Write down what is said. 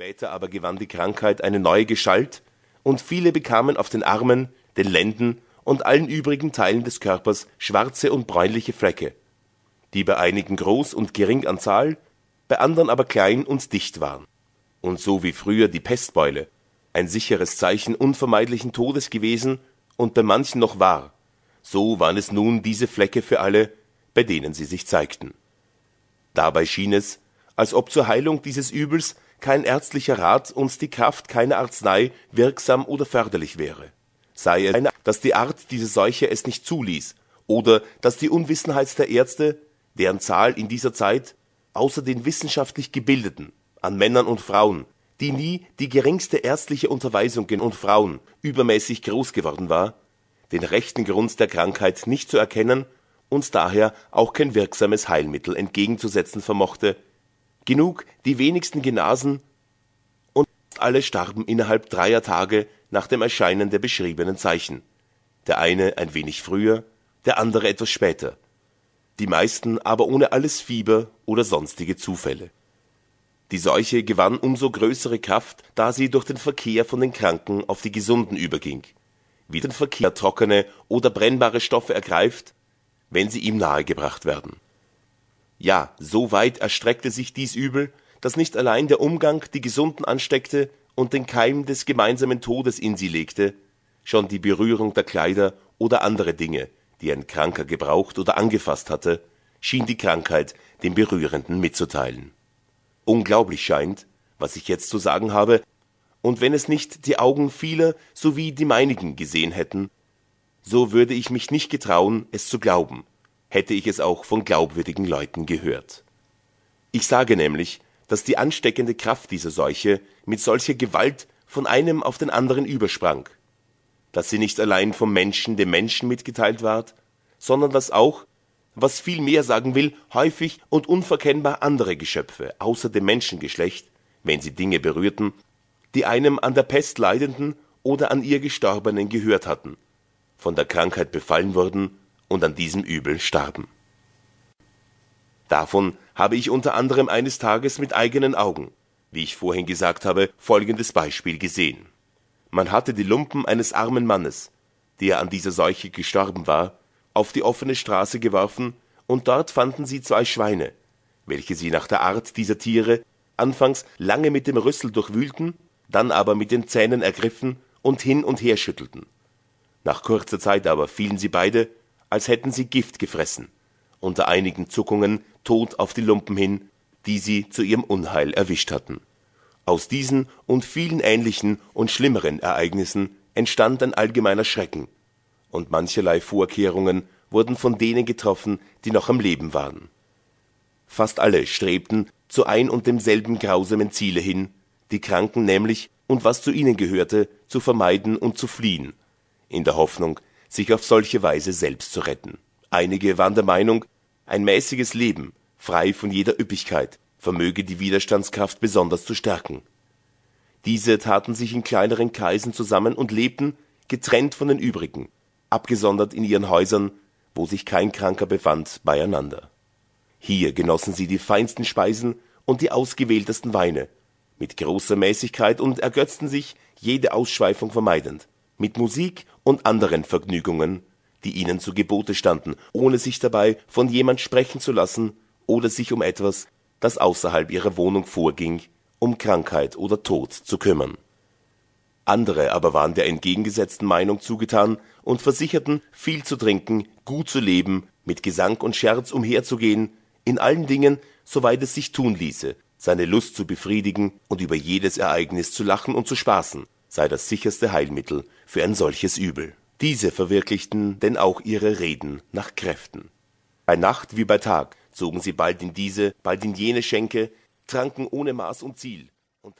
Später aber gewann die Krankheit eine neue Gestalt, und viele bekamen auf den Armen, den Lenden und allen übrigen Teilen des Körpers schwarze und bräunliche Flecke, die bei einigen groß und gering an Zahl, bei anderen aber klein und dicht waren. Und so wie früher die Pestbeule ein sicheres Zeichen unvermeidlichen Todes gewesen und bei manchen noch war, so waren es nun diese Flecke für alle, bei denen sie sich zeigten. Dabei schien es, als ob zur Heilung dieses Übels kein ärztlicher Rat und die Kraft keiner Arznei wirksam oder förderlich wäre. Sei es, dass die Art dieser Seuche es nicht zuließ, oder dass die Unwissenheit der Ärzte, deren Zahl in dieser Zeit außer den wissenschaftlich Gebildeten an Männern und Frauen, die nie die geringste ärztliche Unterweisung und Frauen übermäßig groß geworden war, den rechten Grund der Krankheit nicht zu erkennen und daher auch kein wirksames Heilmittel entgegenzusetzen vermochte, genug die wenigsten genasen und alle starben innerhalb dreier Tage nach dem Erscheinen der beschriebenen Zeichen, der eine ein wenig früher, der andere etwas später, die meisten aber ohne alles Fieber oder sonstige Zufälle. Die Seuche gewann umso größere Kraft, da sie durch den Verkehr von den Kranken auf die Gesunden überging, wie den Verkehr trockene oder brennbare Stoffe ergreift, wenn sie ihm nahegebracht werden. Ja, so weit erstreckte sich dies Übel, dass nicht allein der Umgang die Gesunden ansteckte und den Keim des gemeinsamen Todes in sie legte, schon die Berührung der Kleider oder andere Dinge, die ein Kranker gebraucht oder angefasst hatte, schien die Krankheit dem Berührenden mitzuteilen. Unglaublich scheint, was ich jetzt zu sagen habe, und wenn es nicht die Augen vieler sowie die meinigen gesehen hätten, so würde ich mich nicht getrauen, es zu glauben, hätte ich es auch von glaubwürdigen Leuten gehört. Ich sage nämlich, dass die ansteckende Kraft dieser Seuche mit solcher Gewalt von einem auf den anderen übersprang, dass sie nicht allein vom Menschen dem Menschen mitgeteilt ward, sondern dass auch, was viel mehr sagen will, häufig und unverkennbar andere Geschöpfe außer dem Menschengeschlecht, wenn sie Dinge berührten, die einem an der Pest Leidenden oder an ihr Gestorbenen gehört hatten, von der Krankheit befallen wurden und an diesem Übel starben. Davon habe ich unter anderem eines Tages mit eigenen Augen, wie ich vorhin gesagt habe, folgendes Beispiel gesehen. Man hatte die Lumpen eines armen Mannes, der an dieser Seuche gestorben war, auf die offene Straße geworfen, und dort fanden sie zwei Schweine, welche sie nach der Art dieser Tiere anfangs lange mit dem Rüssel durchwühlten, dann aber mit den Zähnen ergriffen und hin und her schüttelten. Nach kurzer Zeit aber fielen sie beide, als hätten sie Gift gefressen, unter einigen Zuckungen tot auf die Lumpen hin, die sie zu ihrem Unheil erwischt hatten. Aus diesen und vielen ähnlichen und schlimmeren Ereignissen entstand ein allgemeiner Schrecken, und mancherlei Vorkehrungen wurden von denen getroffen, die noch am Leben waren. Fast alle strebten zu ein und demselben grausamen Ziele hin, die Kranken nämlich und was zu ihnen gehörte, zu vermeiden und zu fliehen, in der Hoffnung, sich auf solche Weise selbst zu retten. Einige waren der Meinung, ein mäßiges Leben, frei von jeder Üppigkeit, vermöge die Widerstandskraft besonders zu stärken. Diese taten sich in kleineren Kreisen zusammen und lebten, getrennt von den übrigen, abgesondert in ihren Häusern, wo sich kein Kranker befand, beieinander. Hier genossen sie die feinsten Speisen und die ausgewähltesten Weine, mit großer Mäßigkeit und ergötzten sich, jede Ausschweifung vermeidend, mit Musik und anderen Vergnügungen, die ihnen zu Gebote standen, ohne sich dabei von jemand sprechen zu lassen oder sich um etwas, das außerhalb ihrer Wohnung vorging, um Krankheit oder Tod zu kümmern. Andere aber waren der entgegengesetzten Meinung zugetan und versicherten, viel zu trinken, gut zu leben, mit Gesang und Scherz umherzugehen, in allen Dingen, soweit es sich tun ließe, seine Lust zu befriedigen und über jedes Ereignis zu lachen und zu spaßen, sei das sicherste Heilmittel für ein solches Übel. Diese verwirklichten denn auch ihre Reden nach Kräften. Bei Nacht wie bei Tag zogen sie bald in diese, bald in jene Schenke, tranken ohne Maß und Ziel und